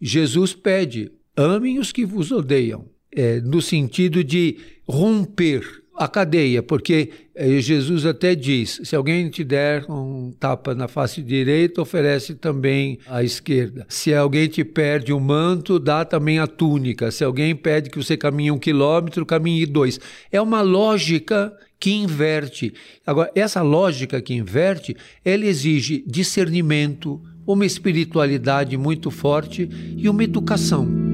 Jesus pede: amem os que vos odeiam, é, no sentido de romper a cadeia, porque eh, Jesus até diz: se alguém te der um tapa na face direita, oferece também a esquerda. Se alguém te perde um manto, dá também a túnica. Se alguém pede que você caminhe um quilômetro, caminhe dois. É uma lógica que inverte. Agora, essa lógica que inverte, ela exige discernimento, uma espiritualidade muito forte e uma educação.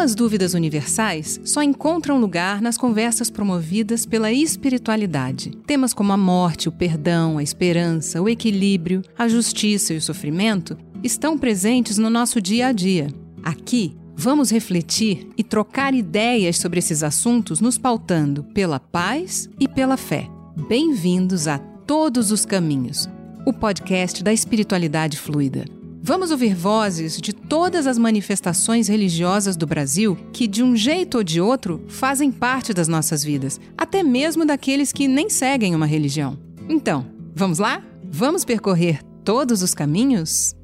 Algumas dúvidas universais só encontram lugar nas conversas promovidas pela espiritualidade. Temas como a morte, o perdão, a esperança, o equilíbrio, a justiça e o sofrimento estão presentes no nosso dia a dia. Aqui, vamos refletir e trocar ideias sobre esses assuntos, nos pautando pela paz e pela fé. Bem-vindos a Todos os Caminhos, o podcast da espiritualidade fluida. Vamos ouvir vozes de todas as manifestações religiosas do Brasil que, de um jeito ou de outro, fazem parte das nossas vidas, até mesmo daqueles que nem seguem uma religião. Então, vamos lá? Vamos percorrer todos os caminhos?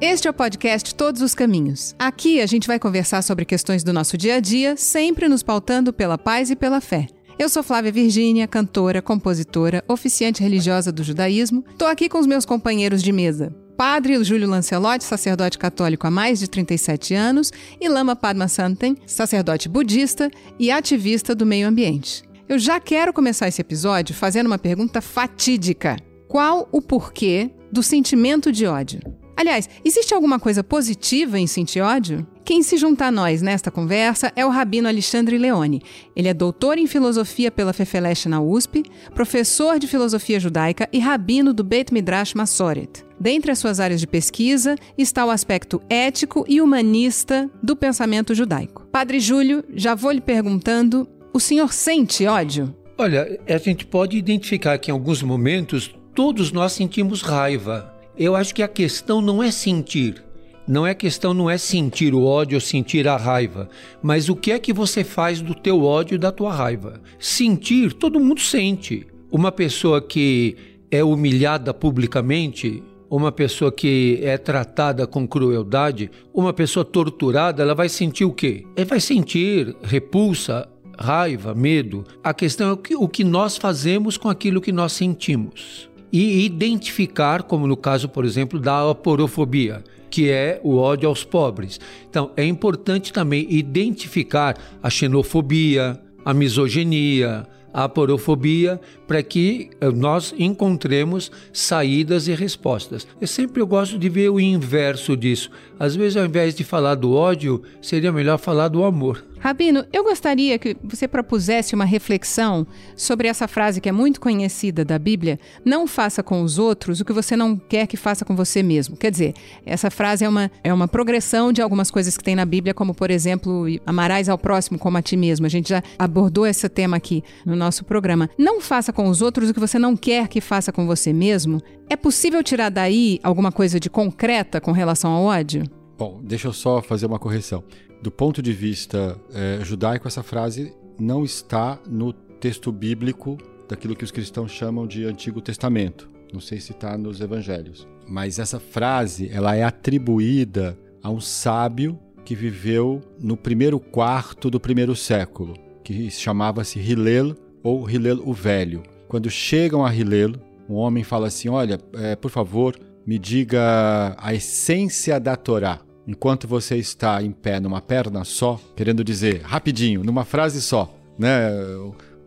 Este é o podcast Todos os Caminhos. Aqui a gente vai conversar sobre questões do nosso dia a dia, sempre nos pautando pela paz e pela fé. Eu sou Flávia Virgínia, cantora, compositora, oficiante religiosa do judaísmo. Estou aqui com os meus companheiros de mesa. Padre Júlio Lancelotti, sacerdote católico há mais de 37 anos, e Lama Padma Santen, sacerdote budista e ativista do meio ambiente. Eu já quero começar esse episódio fazendo uma pergunta fatídica. Qual o porquê do sentimento de ódio? Aliás, existe alguma coisa positiva em sentir ódio? Quem se junta a nós nesta conversa é o rabino Alexandre Leone. Ele é doutor em filosofia pela Fefeleche na USP, professor de filosofia judaica e rabino do Beit Midrash Masoret. Dentre as suas áreas de pesquisa está o aspecto ético e humanista do pensamento judaico. Padre Júlio, já vou lhe perguntando: o senhor sente ódio? Olha, a gente pode identificar que em alguns momentos todos nós sentimos raiva eu acho que a questão não é sentir. Não é questão não é sentir o ódio ou sentir a raiva, mas o que é que você faz do teu ódio e da tua raiva? Sentir, todo mundo sente. Uma pessoa que é humilhada publicamente, uma pessoa que é tratada com crueldade, uma pessoa torturada, ela vai sentir o quê? Ela vai sentir repulsa, raiva, medo. A questão é o que, o que nós fazemos com aquilo que nós sentimos e identificar, como no caso, por exemplo, da aporofobia, que é o ódio aos pobres. Então, é importante também identificar a xenofobia, a misoginia, a aporofobia, para que eh, nós encontremos saídas e respostas. Eu sempre eu gosto de ver o inverso disso. Às vezes, ao invés de falar do ódio, seria melhor falar do amor. Rabino, eu gostaria que você propusesse uma reflexão sobre essa frase que é muito conhecida da Bíblia: não faça com os outros o que você não quer que faça com você mesmo. Quer dizer, essa frase é uma, é uma progressão de algumas coisas que tem na Bíblia, como, por exemplo, amarás ao próximo como a ti mesmo. A gente já abordou esse tema aqui no nosso programa. Não faça com os outros o que você não quer que faça com você mesmo. É possível tirar daí alguma coisa de concreta com relação ao ódio? Bom, deixa eu só fazer uma correção do ponto de vista é, judaico, essa frase não está no texto bíblico daquilo que os cristãos chamam de Antigo Testamento. Não sei se está nos Evangelhos. Mas essa frase ela é atribuída a um sábio que viveu no primeiro quarto do primeiro século, que chamava-se Hillel ou Hillel o Velho. Quando chegam a Hillel, um homem fala assim: Olha, é, por favor, me diga a essência da Torá enquanto você está em pé numa perna só, querendo dizer rapidinho, numa frase só, né?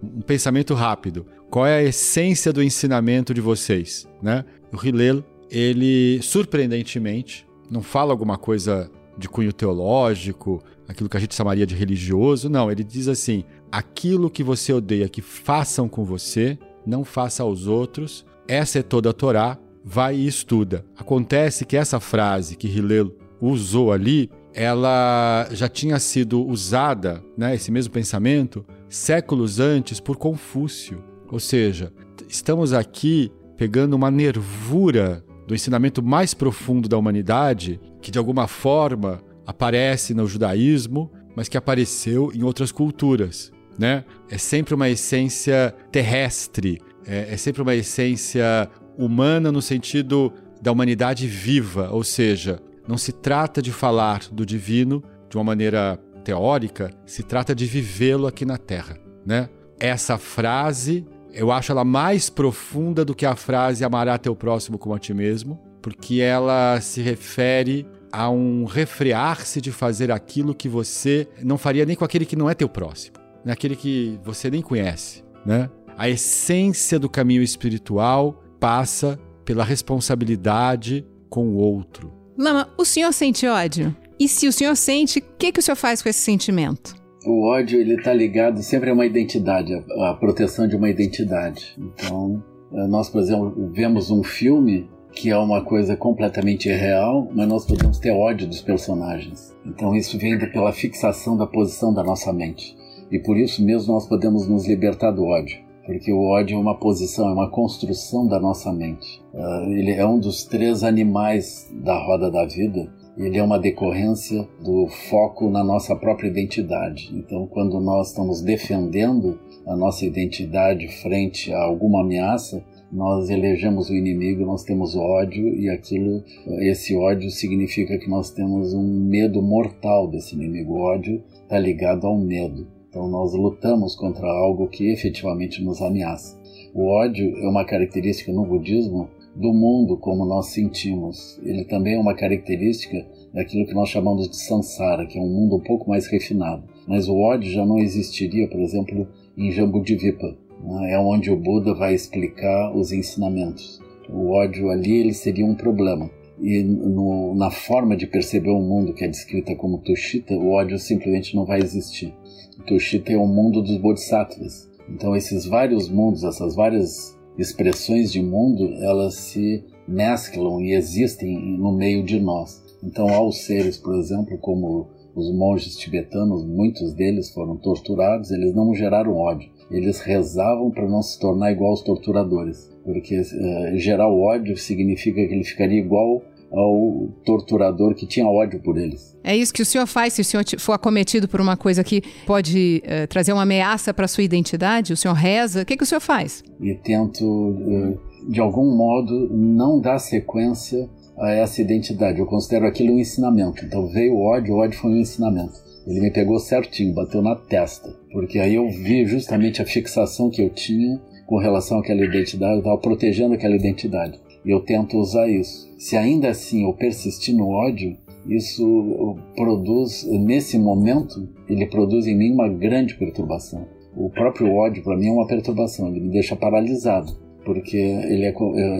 Um pensamento rápido. Qual é a essência do ensinamento de vocês, né? O Hillel, ele surpreendentemente não fala alguma coisa de cunho teológico, aquilo que a gente chamaria de religioso, não, ele diz assim: aquilo que você odeia que façam com você, não faça aos outros. Essa é toda a Torá, vai e estuda. Acontece que essa frase que Hillel usou ali ela já tinha sido usada, né, esse mesmo pensamento, séculos antes por Confúcio. Ou seja, estamos aqui pegando uma nervura do ensinamento mais profundo da humanidade, que de alguma forma aparece no judaísmo, mas que apareceu em outras culturas. Né? É sempre uma essência terrestre, é, é sempre uma essência humana no sentido da humanidade viva, ou seja, não se trata de falar do divino de uma maneira teórica, se trata de vivê-lo aqui na Terra, né? Essa frase, eu acho ela mais profunda do que a frase amará teu próximo como a ti mesmo, porque ela se refere a um refrear-se de fazer aquilo que você não faria nem com aquele que não é teu próximo, naquele né? que você nem conhece, né? A essência do caminho espiritual passa pela responsabilidade com o outro. Lama, o senhor sente ódio? E se o senhor sente, o que, que o senhor faz com esse sentimento? O ódio ele está ligado sempre a uma identidade, a, proteção de uma identidade. Então, eh, nós, por exemplo, vemos um filme que é uma coisa completamente irreal, mas nós podemos ter ódio dos personagens. Então isso vem pela fixação da posição da nossa mente. E por isso mesmo nós podemos nos libertar do ódio porque o ódio é uma posição, é uma construção da nossa mente. Uh, ele é um dos três animais da roda da vida. Ele é uma decorrência do foco na nossa própria identidade. Então, quando nós estamos defendendo a nossa identidade frente a alguma ameaça, nós elegemos o inimigo, nós temos ódio e aquilo, esse ódio significa que nós temos um medo mortal desse inimigo. O ódio está ligado ao medo. Então nós lutamos contra algo que efetivamente nos ameaça. O ódio é uma característica no budismo do mundo como nós sentimos. Ele também é uma característica daquilo que nós chamamos de samsara, que é um mundo um pouco mais refinado. Mas o ódio já não existiria, por exemplo, em Jambudvipa, né? é onde o Buda vai explicar os ensinamentos. O ódio ali ele seria um problema. E no, na forma de perceber o mundo que é descrita como Tushita, o ódio simplesmente não vai existir. Tushita é o mundo dos bodhisattvas. Então esses vários mundos, essas várias expressões de mundo, elas se mesclam e existem no meio de nós. Então há os seres, por exemplo, como os monges tibetanos, muitos deles foram torturados, eles não geraram ódio. Eles rezavam para não se tornar igual aos torturadores, porque uh, gerar ódio significa que ele ficaria igual ao torturador que tinha ódio por eles. É isso que o senhor faz se o senhor for acometido por uma coisa que pode uh, trazer uma ameaça para a sua identidade? O senhor reza? O que, que o senhor faz? E tento, uh, de algum modo, não dar sequência a essa identidade. Eu considero aquilo um ensinamento. Então veio o ódio, o ódio foi um ensinamento. Ele me pegou certinho, bateu na testa, porque aí eu vi justamente a fixação que eu tinha com relação àquela identidade, eu estava protegendo aquela identidade. E eu tento usar isso. Se ainda assim eu persistir no ódio, isso produz, nesse momento, ele produz em mim uma grande perturbação. O próprio ódio, para mim, é uma perturbação, ele me deixa paralisado, porque ele é,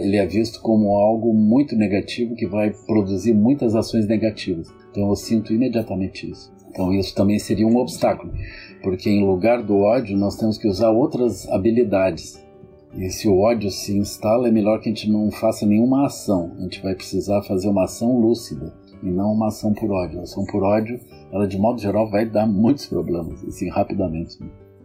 ele é visto como algo muito negativo que vai produzir muitas ações negativas. Então eu sinto imediatamente isso. Então isso também seria um obstáculo, porque em lugar do ódio nós temos que usar outras habilidades e se o ódio se instala, é melhor que a gente não faça nenhuma ação. A gente vai precisar fazer uma ação lúcida e não uma ação por ódio. A ação por ódio, ela de modo geral vai dar muitos problemas, assim, rapidamente.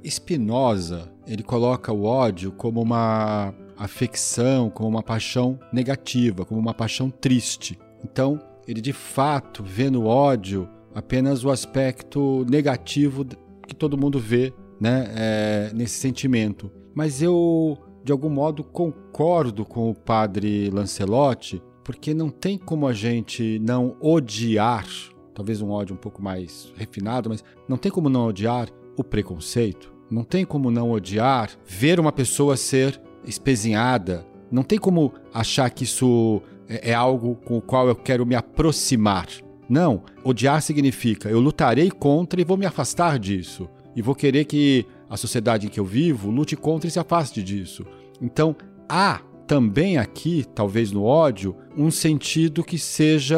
Spinoza, ele coloca o ódio como uma afecção, como uma paixão negativa, como uma paixão triste. Então, ele de fato vê no ódio apenas o aspecto negativo que todo mundo vê né, é, nesse sentimento. Mas eu de algum modo concordo com o padre Lancelotti, porque não tem como a gente não odiar, talvez um ódio um pouco mais refinado, mas não tem como não odiar o preconceito. Não tem como não odiar ver uma pessoa ser espezinhada. Não tem como achar que isso é, é algo com o qual eu quero me aproximar. Não, odiar significa eu lutarei contra e vou me afastar disso. E vou querer que a sociedade em que eu vivo lute contra e se afaste disso. Então, há também aqui, talvez no ódio, um sentido que seja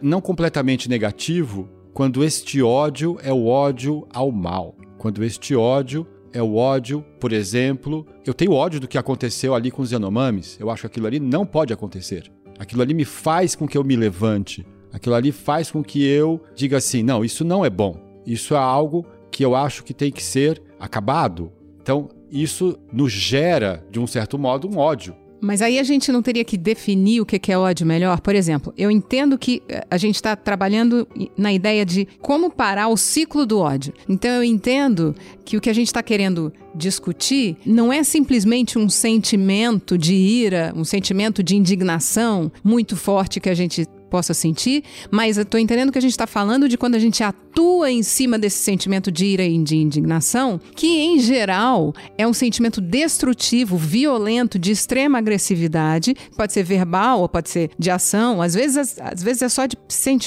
não completamente negativo, quando este ódio é o ódio ao mal. Quando este ódio é o ódio, por exemplo, eu tenho ódio do que aconteceu ali com os Yanomamis. Eu acho que aquilo ali não pode acontecer. Aquilo ali me faz com que eu me levante. Aquilo ali faz com que eu diga assim: não, isso não é bom. Isso é algo que eu acho que tem que ser acabado. Então, isso nos gera, de um certo modo, um ódio. Mas aí a gente não teria que definir o que é ódio melhor? Por exemplo, eu entendo que eh, a gente está trabalhando na ideia de como parar o ciclo do ódio. Então eu entendo que o que a gente está querendo discutir não é simplesmente um sentimento de ira, um sentimento de indignação muito forte que a gente possa sentir, mas eu estou entendendo que a gente está falando de quando a gente atua em cima desse sentimento de ira e de indignação, que em geral é um sentimento destrutivo, violento, de extrema agressividade, pode ser verbal ou pode ser de ação, às vezes, às vezes é só de,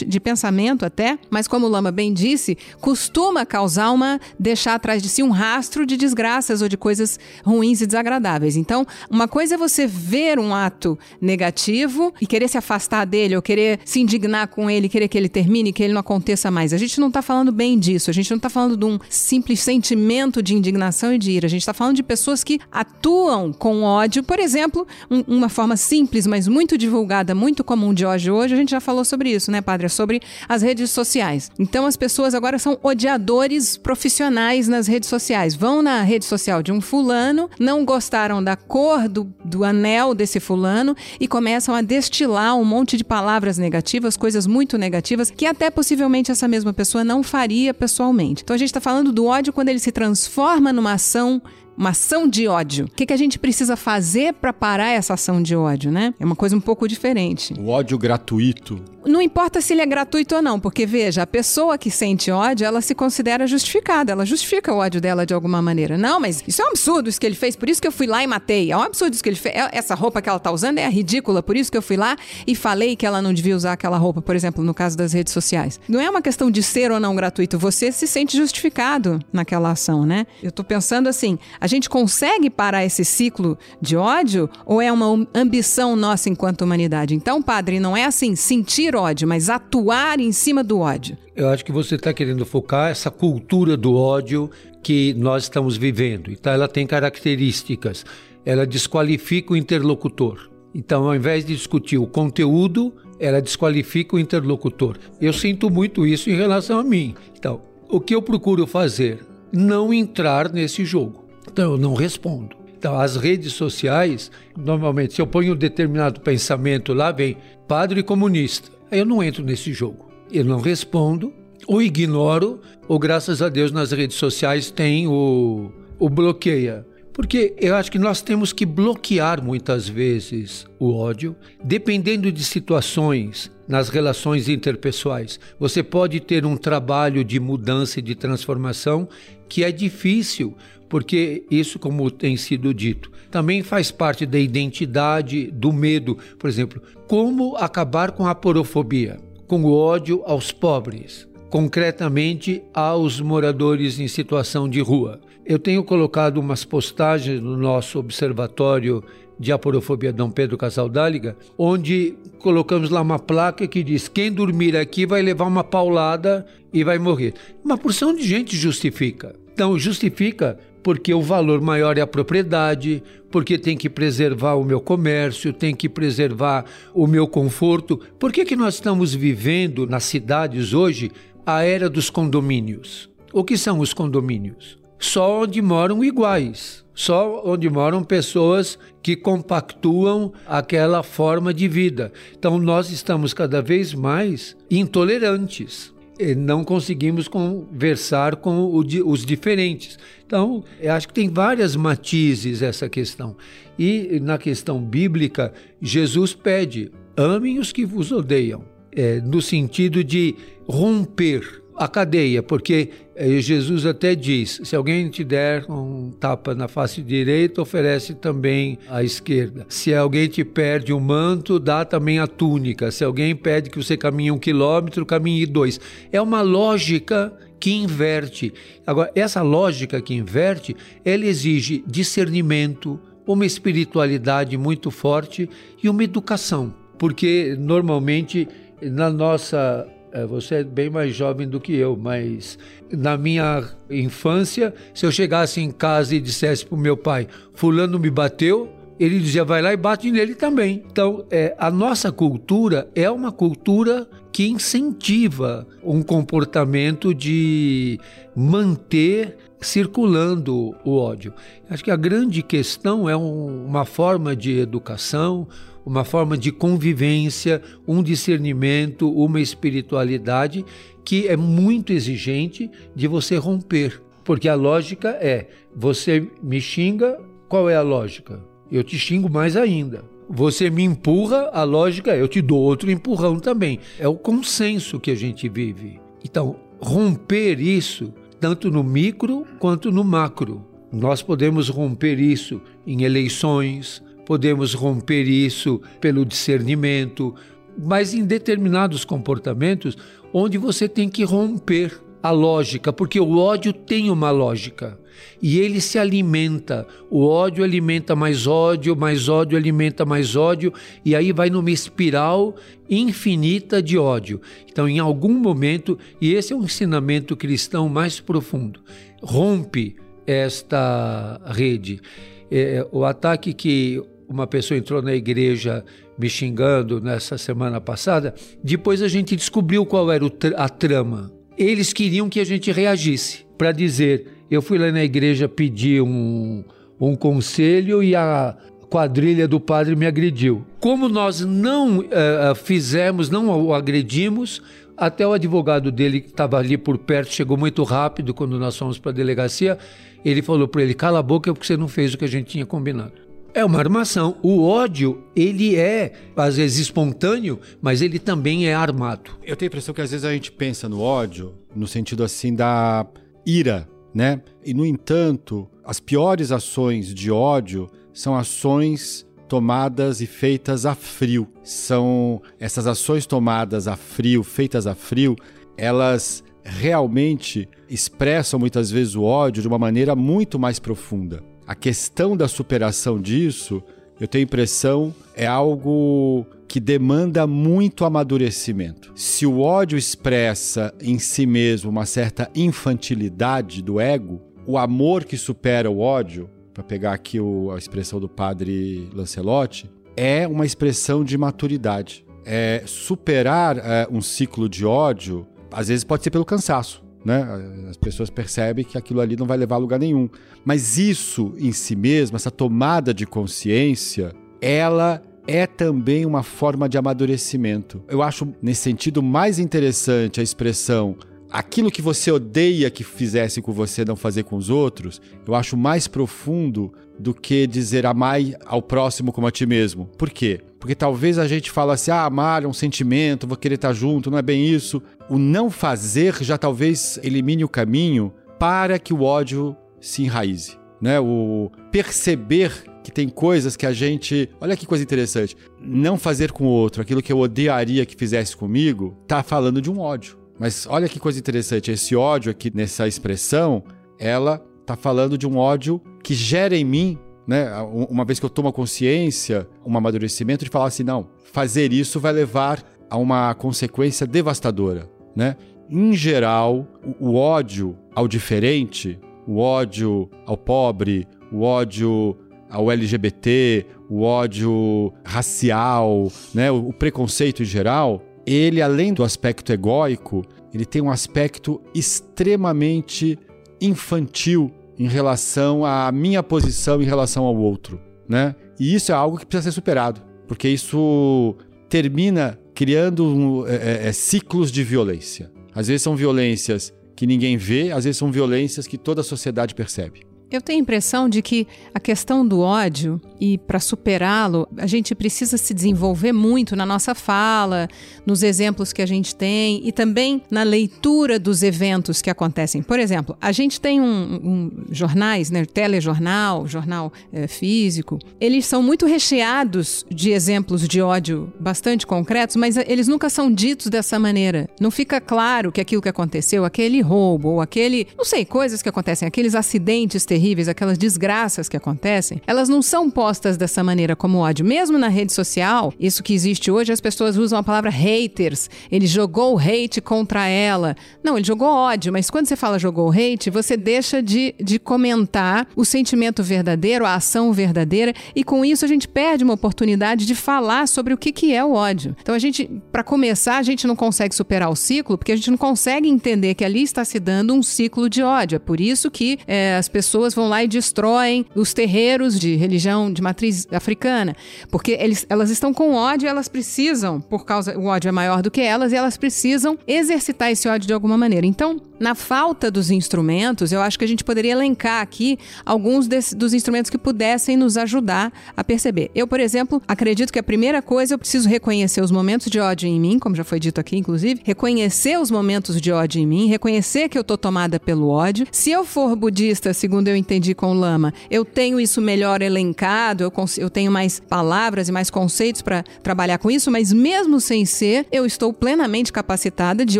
de pensamento até, mas como o Lama bem disse, costuma causar uma, deixar atrás de si um rastro de desgraças ou de coisas ruins e desagradáveis. Então, uma coisa é você ver um ato negativo e querer se afastar dele ou querer se indignar com ele, querer que ele termine, que ele não aconteça mais. A gente não está falando bem disso. A gente não está falando de um simples sentimento de indignação e de ira. A gente está falando de pessoas que atuam com ódio. Por exemplo, um, uma forma simples, mas muito divulgada, muito comum de ódio hoje, a gente já falou sobre isso, né, padre? É sobre as redes sociais. Então as pessoas agora são odiadores profissionais nas redes sociais. Vão na rede social de um fulano, não gostaram da cor do, do anel desse fulano e começam a destilar um monte de palavras negativas, coisas muito negativas, que até possivelmente essa mesma pessoa não faria pessoalmente. Então a gente está falando do ódio quando ele se transforma numa ação uma ação de ódio. O que, que a gente precisa fazer para parar essa ação de ódio, né? É uma coisa um pouco diferente. O ódio gratuito. Não importa se ele é gratuito ou não, porque veja, a pessoa que sente ódio, ela se considera justificada, ela justifica o ódio dela de alguma maneira. Não, mas isso é um absurdo isso que ele fez, por isso que eu fui lá e matei. É um absurdo isso que ele fez. É, essa roupa que ela tá usando é ridícula, por isso que eu fui lá e falei que ela não devia usar aquela roupa, por exemplo, no caso das redes sociais. Não é uma questão de ser ou não gratuito, você se sente justificado naquela ação, né? Eu tô pensando assim, a gente consegue parar esse ciclo de ódio ou é uma ambição nossa enquanto humanidade? Então, padre, não é assim sentir ódio, mas atuar em cima do ódio. Eu acho que você está querendo focar essa cultura do ódio que nós estamos vivendo. Então, ela tem características. Ela desqualifica o interlocutor. Então, ao invés de discutir o conteúdo, ela desqualifica o interlocutor. Eu sinto muito isso em relação a mim. Então, o que eu procuro fazer? Não entrar nesse jogo. Então eu não respondo. Então, as redes sociais, normalmente, se eu ponho um determinado pensamento lá, vem padre comunista. Eu não entro nesse jogo. Eu não respondo, ou ignoro, ou graças a Deus nas redes sociais tem o, o bloqueia. Porque eu acho que nós temos que bloquear muitas vezes o ódio, dependendo de situações nas relações interpessoais. Você pode ter um trabalho de mudança e de transformação que é difícil, porque isso, como tem sido dito, também faz parte da identidade do medo. Por exemplo, como acabar com a porofobia, com o ódio aos pobres, concretamente aos moradores em situação de rua. Eu tenho colocado umas postagens no nosso observatório de aporofobia Dom Pedro Casaldáliga, onde colocamos lá uma placa que diz: quem dormir aqui vai levar uma paulada e vai morrer. Uma porção de gente justifica. Então, justifica porque o valor maior é a propriedade, porque tem que preservar o meu comércio, tem que preservar o meu conforto. Por que, que nós estamos vivendo nas cidades hoje a era dos condomínios? O que são os condomínios? Só onde moram iguais, só onde moram pessoas que compactuam aquela forma de vida. Então nós estamos cada vez mais intolerantes não conseguimos conversar com os diferentes. Então, eu acho que tem várias matizes essa questão. E na questão bíblica, Jesus pede: amem os que vos odeiam, é, no sentido de romper a cadeia, porque eh, Jesus até diz: se alguém te der um tapa na face direita, oferece também a esquerda. Se alguém te perde um manto, dá também a túnica. Se alguém pede que você caminhe um quilômetro, caminhe dois. É uma lógica que inverte. Agora, essa lógica que inverte, ela exige discernimento, uma espiritualidade muito forte e uma educação, porque normalmente na nossa você é bem mais jovem do que eu, mas na minha infância, se eu chegasse em casa e dissesse para o meu pai: Fulano me bateu, ele dizia, vai lá e bate nele também. Então, é, a nossa cultura é uma cultura que incentiva um comportamento de manter circulando o ódio. Acho que a grande questão é um, uma forma de educação, uma forma de convivência, um discernimento, uma espiritualidade que é muito exigente de você romper. Porque a lógica é: você me xinga, qual é a lógica? Eu te xingo mais ainda. Você me empurra, a lógica é: eu te dou outro empurrão também. É o consenso que a gente vive. Então, romper isso, tanto no micro quanto no macro. Nós podemos romper isso em eleições, podemos romper isso pelo discernimento, mas em determinados comportamentos onde você tem que romper a lógica, porque o ódio tem uma lógica e ele se alimenta. O ódio alimenta mais ódio, mais ódio alimenta mais ódio, e aí vai numa espiral infinita de ódio. Então, em algum momento, e esse é um ensinamento cristão mais profundo, rompe esta rede. É, o ataque que uma pessoa entrou na igreja me xingando nessa semana passada. Depois a gente descobriu qual era a trama. Eles queriam que a gente reagisse para dizer: eu fui lá na igreja pedir um, um conselho e a quadrilha do padre me agrediu. Como nós não uh, fizemos, não o agredimos, até o advogado dele que estava ali por perto chegou muito rápido quando nós fomos para a delegacia. Ele falou para ele: cala a boca porque você não fez o que a gente tinha combinado. É uma armação. O ódio, ele é, às vezes, espontâneo, mas ele também é armado. Eu tenho a impressão que às vezes a gente pensa no ódio no sentido assim da ira, né? E, no entanto, as piores ações de ódio são ações tomadas e feitas a frio. São essas ações tomadas a frio, feitas a frio, elas realmente expressam muitas vezes o ódio de uma maneira muito mais profunda a questão da superação disso, eu tenho impressão, é algo que demanda muito amadurecimento. Se o ódio expressa em si mesmo uma certa infantilidade do ego, o amor que supera o ódio, para pegar aqui o, a expressão do padre Lancelotti, é uma expressão de maturidade. É superar é, um ciclo de ódio, às vezes pode ser pelo cansaço né? As pessoas percebem que aquilo ali não vai levar a lugar nenhum. Mas isso em si mesmo, essa tomada de consciência, ela é também uma forma de amadurecimento. Eu acho, nesse sentido, mais interessante a expressão aquilo que você odeia que fizesse com você não fazer com os outros, eu acho mais profundo do que dizer amai ao próximo como a ti mesmo. Por quê? Porque talvez a gente fala assim, ah, amar é um sentimento, vou querer estar junto, não é bem isso. O não fazer já talvez elimine o caminho para que o ódio se enraize. Né? O perceber que tem coisas que a gente. Olha que coisa interessante. Não fazer com o outro aquilo que eu odiaria que fizesse comigo, tá falando de um ódio. Mas olha que coisa interessante. Esse ódio aqui, nessa expressão, ela tá falando de um ódio que gera em mim né? Uma vez que eu tomo consciência, um amadurecimento de falar assim, não, fazer isso vai levar a uma consequência devastadora, né? Em geral, o, o ódio ao diferente, o ódio ao pobre, o ódio ao LGBT, o ódio racial, né? o, o preconceito em geral, ele além do aspecto egóico, ele tem um aspecto extremamente infantil em relação à minha posição em relação ao outro, né? E isso é algo que precisa ser superado, porque isso termina criando é, é, é, ciclos de violência. Às vezes são violências que ninguém vê, às vezes são violências que toda a sociedade percebe. Eu tenho a impressão de que a questão do ódio e para superá-lo, a gente precisa se desenvolver muito na nossa fala, nos exemplos que a gente tem e também na leitura dos eventos que acontecem. Por exemplo, a gente tem um, um jornais, né, telejornal, jornal é, físico, eles são muito recheados de exemplos de ódio bastante concretos, mas eles nunca são ditos dessa maneira. Não fica claro que aquilo que aconteceu, aquele roubo ou aquele, não sei, coisas que acontecem, aqueles acidentes terríveis, aquelas desgraças que acontecem, elas não são postas dessa maneira como ódio. Mesmo na rede social, isso que existe hoje, as pessoas usam a palavra haters. Ele jogou hate contra ela. Não, ele jogou ódio, mas quando você fala jogou hate, você deixa de, de comentar o sentimento verdadeiro, a ação verdadeira, e com isso a gente perde uma oportunidade de falar sobre o que, que é o ódio. Então a gente, para começar, a gente não consegue superar o ciclo, porque a gente não consegue entender que ali está se dando um ciclo de ódio. É por isso que é, as pessoas vão lá e destroem os terreiros de religião de matriz africana, porque eles, elas estão com ódio, elas precisam, por causa o ódio é maior do que elas, e elas precisam exercitar esse ódio de alguma maneira. Então, na falta dos instrumentos, eu acho que a gente poderia elencar aqui alguns desse, dos instrumentos que pudessem nos ajudar a perceber. Eu, por exemplo, acredito que a primeira coisa eu preciso reconhecer os momentos de ódio em mim, como já foi dito aqui, inclusive, reconhecer os momentos de ódio em mim, reconhecer que eu tô tomada pelo ódio. Se eu for budista, segundo eu entendi com o Lama, eu tenho isso melhor elencado, eu, eu tenho mais palavras e mais conceitos para trabalhar com isso, mas mesmo sem ser, eu estou plenamente capacitada de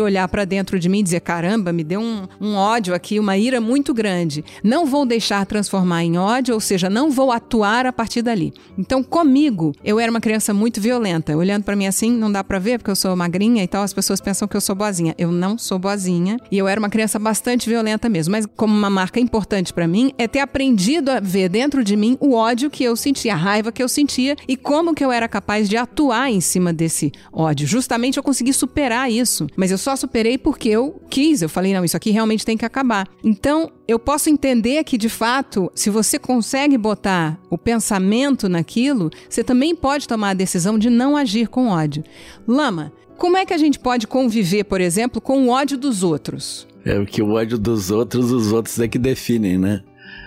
olhar para dentro de mim e dizer: caramba, me deu um, um ódio aqui, uma ira muito grande. Não vou deixar transformar em ódio, ou seja, não vou atuar a partir dali. Então, comigo, eu era uma criança muito violenta. Olhando para mim assim, não dá para ver porque eu sou magrinha e tal, as pessoas pensam que eu sou boazinha. Eu não sou boazinha e eu era uma criança bastante violenta mesmo. Mas como uma marca importante para mim é ter aprendido a ver dentro de mim o ódio que eu sentia, a raiva que eu sentia e como que eu era capaz de atuar em cima desse ódio. Justamente eu consegui superar isso, mas eu só superei porque eu quis. Eu falei, não, isso aqui realmente tem que acabar. Então, eu posso entender que, de fato, se você consegue botar o pensamento naquilo, você também pode tomar a decisão de não agir com ódio. Lama, como é que a gente pode conviver, por exemplo, com o ódio dos outros? É que o ódio dos outros, os outros é que definem, né?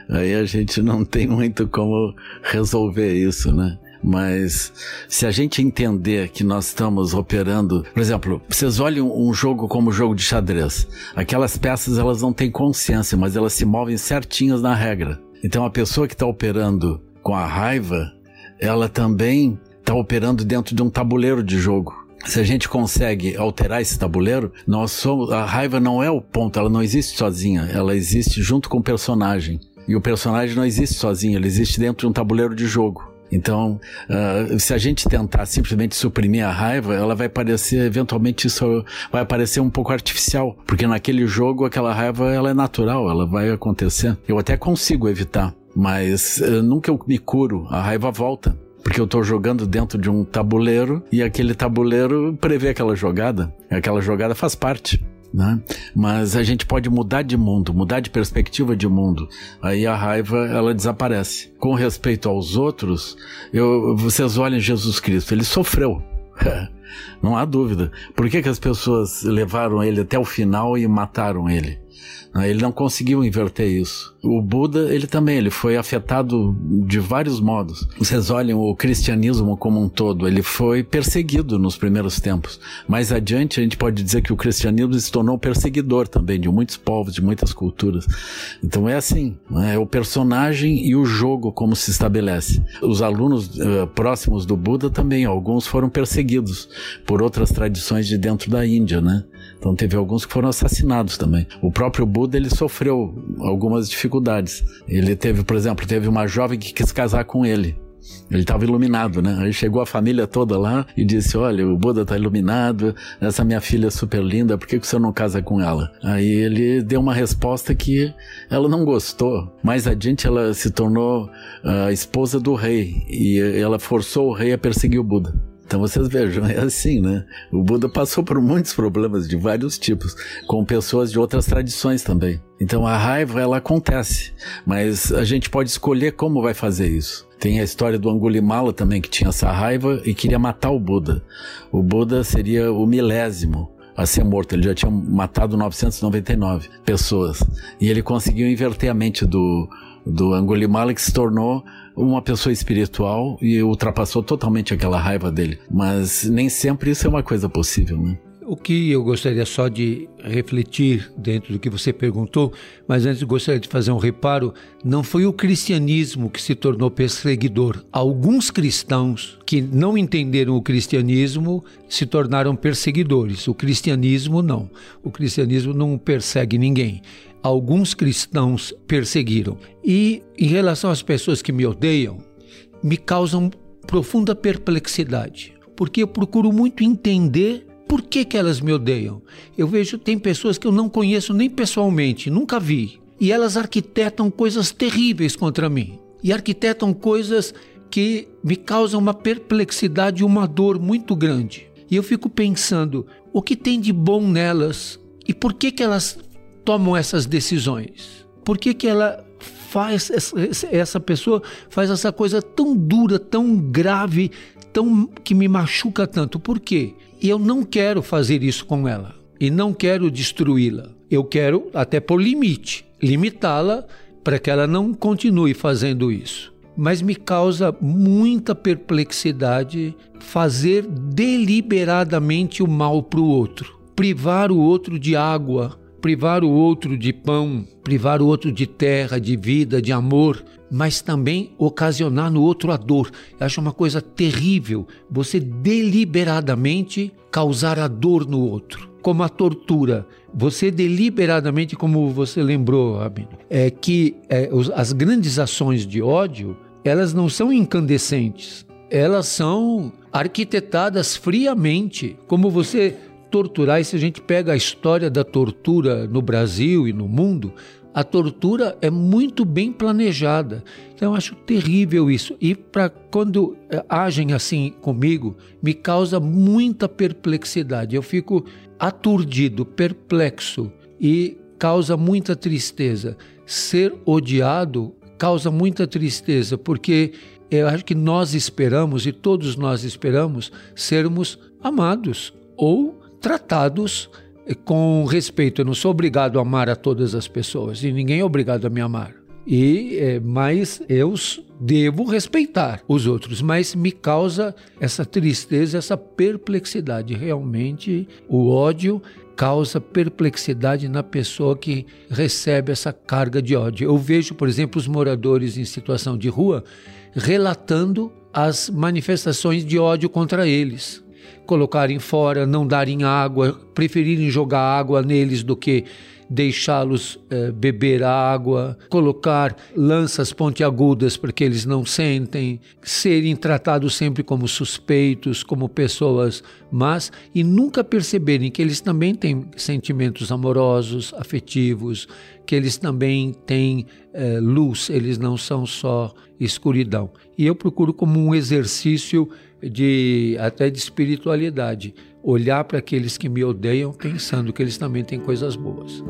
Aí a gente não tem muito como resolver isso, né? Mas se a gente entender que nós estamos operando, por exemplo, vocês olham um jogo como o jogo de xadrez. Aquelas peças elas não têm consciência, mas elas se movem certinhas na regra. Então a pessoa que está operando com a raiva, ela também está operando dentro de um tabuleiro de jogo. Se a gente consegue alterar esse tabuleiro, nós somos, a raiva não é o ponto, ela não existe sozinha, ela existe junto com o personagem. E o personagem não existe sozinho, ele existe dentro de um tabuleiro de jogo. Então, uh, se a gente tentar simplesmente suprimir a raiva, ela vai parecer, eventualmente isso vai parecer um pouco artificial, porque naquele jogo aquela raiva ela é natural, ela vai acontecer. Eu até consigo evitar, mas uh, nunca eu me curo, a raiva volta. Porque eu estou jogando dentro de um tabuleiro e aquele tabuleiro prevê aquela jogada. Aquela jogada faz parte. Né? Mas a gente pode mudar de mundo, mudar de perspectiva de mundo. Aí a raiva ela desaparece. Com respeito aos outros, eu, vocês olhem Jesus Cristo, ele sofreu. Não há dúvida. Por que, que as pessoas levaram ele até o final e mataram ele? Né? Ele não conseguiu inverter isso. O Buda, ele também, ele foi afetado de vários modos. Vocês olham o cristianismo como um todo, ele foi perseguido nos primeiros tempos. Mais adiante, a gente pode dizer que o cristianismo se tornou perseguidor também de muitos povos, de muitas culturas. Então é assim, né? é o personagem e o jogo como se estabelece. Os alunos uh, próximos do Buda também, alguns foram perseguidos por outras tradições de dentro da Índia, né? Então teve alguns que foram assassinados também. O próprio Buda ele sofreu algumas dificuldades. Ele teve, por exemplo, teve uma jovem que quis casar com ele. Ele estava iluminado, né? Aí chegou a família toda lá e disse: Olha, o Buda está iluminado, essa minha filha é super linda, por que, que você não casa com ela? Aí ele deu uma resposta que ela não gostou. Mais adiante, ela se tornou a esposa do rei e ela forçou o rei a perseguir o Buda. Então vocês vejam, é assim, né? O Buda passou por muitos problemas de vários tipos, com pessoas de outras tradições também. Então a raiva ela acontece, mas a gente pode escolher como vai fazer isso. Tem a história do Angulimala também que tinha essa raiva e queria matar o Buda. O Buda seria o milésimo a ser morto. Ele já tinha matado 999 pessoas. E ele conseguiu inverter a mente do, do Angulimala, que se tornou uma pessoa espiritual e ultrapassou totalmente aquela raiva dele. Mas nem sempre isso é uma coisa possível, né? O que eu gostaria só de refletir dentro do que você perguntou, mas antes gostaria de fazer um reparo: não foi o cristianismo que se tornou perseguidor. Alguns cristãos que não entenderam o cristianismo se tornaram perseguidores. O cristianismo não. O cristianismo não persegue ninguém. Alguns cristãos perseguiram. E em relação às pessoas que me odeiam, me causam profunda perplexidade, porque eu procuro muito entender por que, que elas me odeiam. Eu vejo tem pessoas que eu não conheço nem pessoalmente, nunca vi, e elas arquitetam coisas terríveis contra mim. E arquitetam coisas que me causam uma perplexidade e uma dor muito grande. E eu fico pensando, o que tem de bom nelas e por que, que elas tomam essas decisões? Por que, que ela faz essa pessoa faz essa coisa tão dura, tão grave, tão que me machuca tanto? Por quê? E eu não quero fazer isso com ela e não quero destruí-la. Eu quero até por limite, limitá-la para que ela não continue fazendo isso mas me causa muita perplexidade fazer deliberadamente o mal para o outro, privar o outro de água, privar o outro de pão, privar o outro de terra, de vida, de amor, mas também ocasionar no outro a dor. Eu acho uma coisa terrível você deliberadamente causar a dor no outro, como a tortura. Você deliberadamente, como você lembrou, Rabino, é que é, as grandes ações de ódio elas não são incandescentes, elas são arquitetadas friamente, como você torturar, e se a gente pega a história da tortura no Brasil e no mundo, a tortura é muito bem planejada. Então eu acho terrível isso. E para quando eh, agem assim comigo, me causa muita perplexidade. Eu fico aturdido, perplexo e causa muita tristeza. Ser odiado causa muita tristeza, porque eu acho que nós esperamos, e todos nós esperamos, sermos amados ou tratados com respeito. Eu não sou obrigado a amar a todas as pessoas, e ninguém é obrigado a me amar. E, é, mas eu devo respeitar os outros, mas me causa essa tristeza, essa perplexidade. Realmente, o ódio causa perplexidade na pessoa que recebe essa carga de ódio. Eu vejo, por exemplo, os moradores em situação de rua relatando as manifestações de ódio contra eles. Colocarem fora, não darem água, preferirem jogar água neles do que deixá-los eh, beber água, colocar lanças pontiagudas para que eles não sentem, serem tratados sempre como suspeitos, como pessoas más e nunca perceberem que eles também têm sentimentos amorosos, afetivos, que eles também têm eh, luz, eles não são só escuridão. E eu procuro como um exercício de até de espiritualidade olhar para aqueles que me odeiam pensando que eles também têm coisas boas.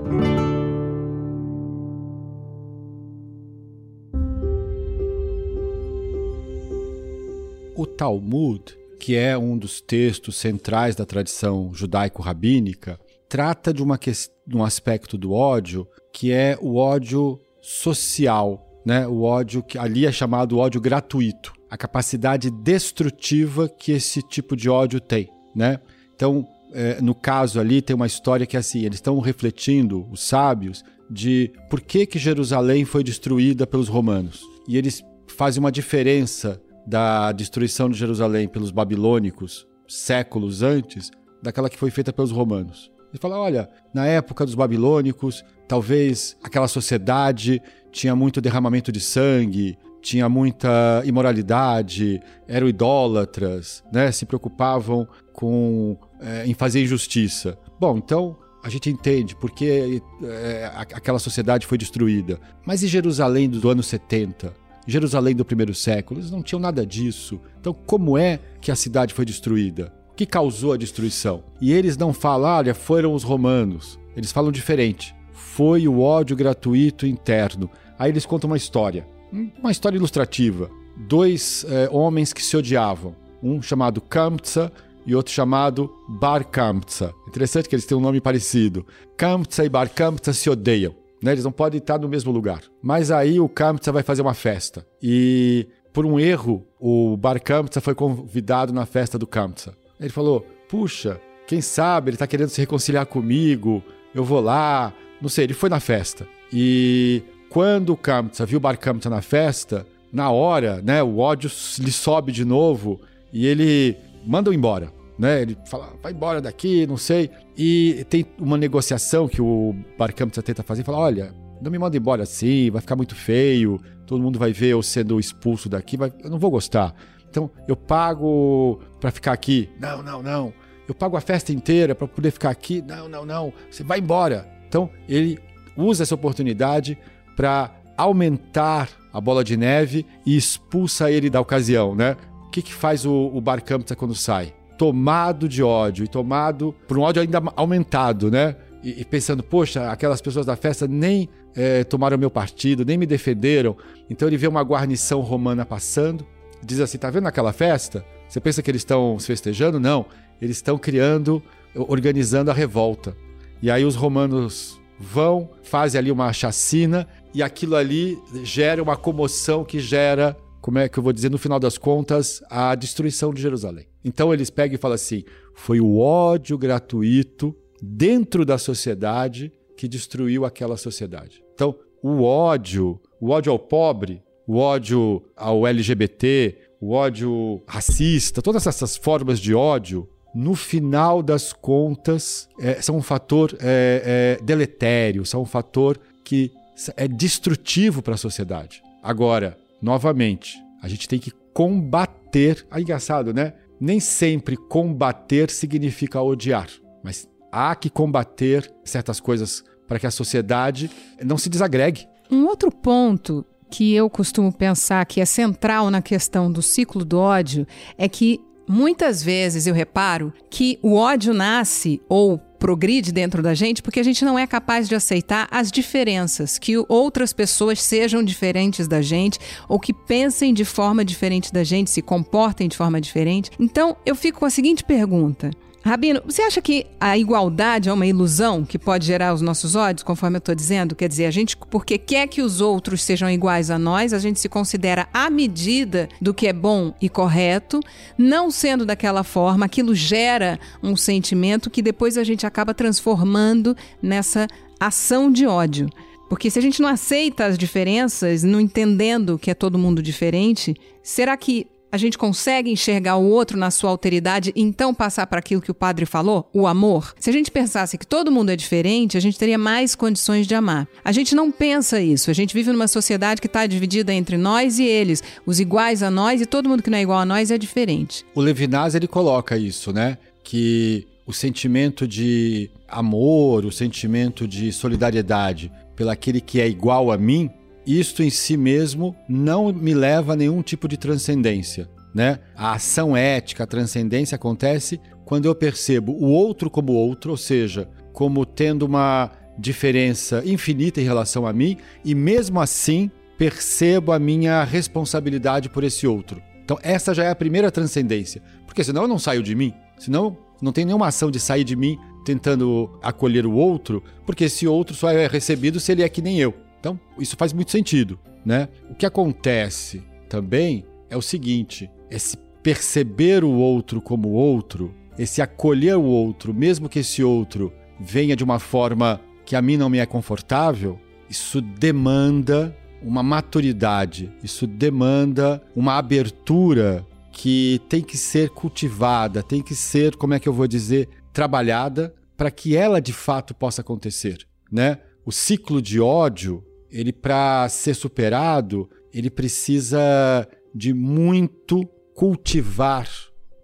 O Talmud, que é um dos textos centrais da tradição judaico-rabínica, trata de, uma que... de um aspecto do ódio que é o ódio social, né? o ódio que ali é chamado ódio gratuito, a capacidade destrutiva que esse tipo de ódio tem. Né? Então, é, no caso ali, tem uma história que é assim: eles estão refletindo, os sábios, de por que, que Jerusalém foi destruída pelos romanos. E eles fazem uma diferença da destruição de Jerusalém pelos babilônicos séculos antes daquela que foi feita pelos romanos. Ele fala: olha, na época dos babilônicos, talvez aquela sociedade tinha muito derramamento de sangue, tinha muita imoralidade, eram idólatras, né? se preocupavam com é, em fazer injustiça. Bom, então a gente entende porque é, aquela sociedade foi destruída. Mas e Jerusalém do ano 70? Jerusalém do primeiro século? Eles não tinham nada disso. Então, como é que a cidade foi destruída? O que causou a destruição? E eles não falam, olha, foram os romanos. Eles falam diferente. Foi o ódio gratuito interno. Aí eles contam uma história, uma história ilustrativa. Dois é, homens que se odiavam. Um chamado Kamtsa e outro chamado Bar Kamtsa. Interessante que eles têm um nome parecido. Kamtsa e Bar Kamtsa se odeiam. Né? Eles não podem estar no mesmo lugar. Mas aí o Kamtsa vai fazer uma festa. E por um erro, o Bar Kamtsa foi convidado na festa do Kamtsa. Ele falou: Puxa, quem sabe ele está querendo se reconciliar comigo, eu vou lá. Não sei, ele foi na festa. E quando o Kamtsa viu o Bar Kamtsa na festa, na hora, né, o ódio lhe sobe de novo e ele manda embora né? Ele fala, vai embora daqui, não sei. E tem uma negociação que o Barcamp tenta fazer, fala, olha, não me manda embora assim, vai ficar muito feio, todo mundo vai ver eu sendo expulso daqui, vai, eu não vou gostar. Então, eu pago para ficar aqui. Não, não, não. Eu pago a festa inteira para poder ficar aqui. Não, não, não. Você vai embora. Então, ele usa essa oportunidade para aumentar a bola de neve e expulsa ele da ocasião, né? O que, que faz o, o Barcampta quando sai? Tomado de ódio e tomado por um ódio ainda aumentado, né? E, e pensando, poxa, aquelas pessoas da festa nem é, tomaram meu partido, nem me defenderam. Então ele vê uma guarnição romana passando, diz assim: tá vendo aquela festa? Você pensa que eles estão se festejando? Não. Eles estão criando, organizando a revolta. E aí os romanos vão, fazem ali uma chacina e aquilo ali gera uma comoção que gera, como é que eu vou dizer, no final das contas, a destruição de Jerusalém. Então eles pegam e falam assim: foi o ódio gratuito dentro da sociedade que destruiu aquela sociedade. Então, o ódio, o ódio ao pobre, o ódio ao LGBT, o ódio racista, todas essas formas de ódio, no final das contas, é, são um fator é, é, deletério, são um fator que é destrutivo para a sociedade. Agora, novamente, a gente tem que combater. Ah, engraçado, né? Nem sempre combater significa odiar, mas há que combater certas coisas para que a sociedade não se desagregue. Um outro ponto que eu costumo pensar que é central na questão do ciclo do ódio é que muitas vezes eu reparo que o ódio nasce ou progride dentro da gente porque a gente não é capaz de aceitar as diferenças, que outras pessoas sejam diferentes da gente ou que pensem de forma diferente da gente, se comportem de forma diferente. Então, eu fico com a seguinte pergunta: Rabino, você acha que a igualdade é uma ilusão que pode gerar os nossos ódios, conforme eu estou dizendo? Quer dizer, a gente, porque quer que os outros sejam iguais a nós, a gente se considera à medida do que é bom e correto, não sendo daquela forma, aquilo gera um sentimento que depois a gente acaba transformando nessa ação de ódio. Porque se a gente não aceita as diferenças, não entendendo que é todo mundo diferente, será que a gente consegue enxergar o outro na sua alteridade e então passar para aquilo que o padre falou, o amor? Se a gente pensasse que todo mundo é diferente, a gente teria mais condições de amar. A gente não pensa isso. A gente vive numa sociedade que está dividida entre nós e eles, os iguais a nós e todo mundo que não é igual a nós é diferente. O Levinas ele coloca isso, né? Que o sentimento de amor, o sentimento de solidariedade pelo aquele que é igual a mim, isto em si mesmo não me leva a nenhum tipo de transcendência. Né? A ação ética, a transcendência acontece quando eu percebo o outro como outro, ou seja, como tendo uma diferença infinita em relação a mim, e mesmo assim percebo a minha responsabilidade por esse outro. Então, essa já é a primeira transcendência, porque senão eu não saio de mim, senão não tem nenhuma ação de sair de mim tentando acolher o outro, porque esse outro só é recebido se ele é que nem eu. Então, isso faz muito sentido, né? O que acontece também é o seguinte: esse perceber o outro como outro, esse acolher o outro, mesmo que esse outro venha de uma forma que a mim não me é confortável, isso demanda uma maturidade, isso demanda uma abertura que tem que ser cultivada, tem que ser, como é que eu vou dizer, trabalhada para que ela de fato possa acontecer, né? O ciclo de ódio, ele para ser superado, ele precisa de muito cultivar,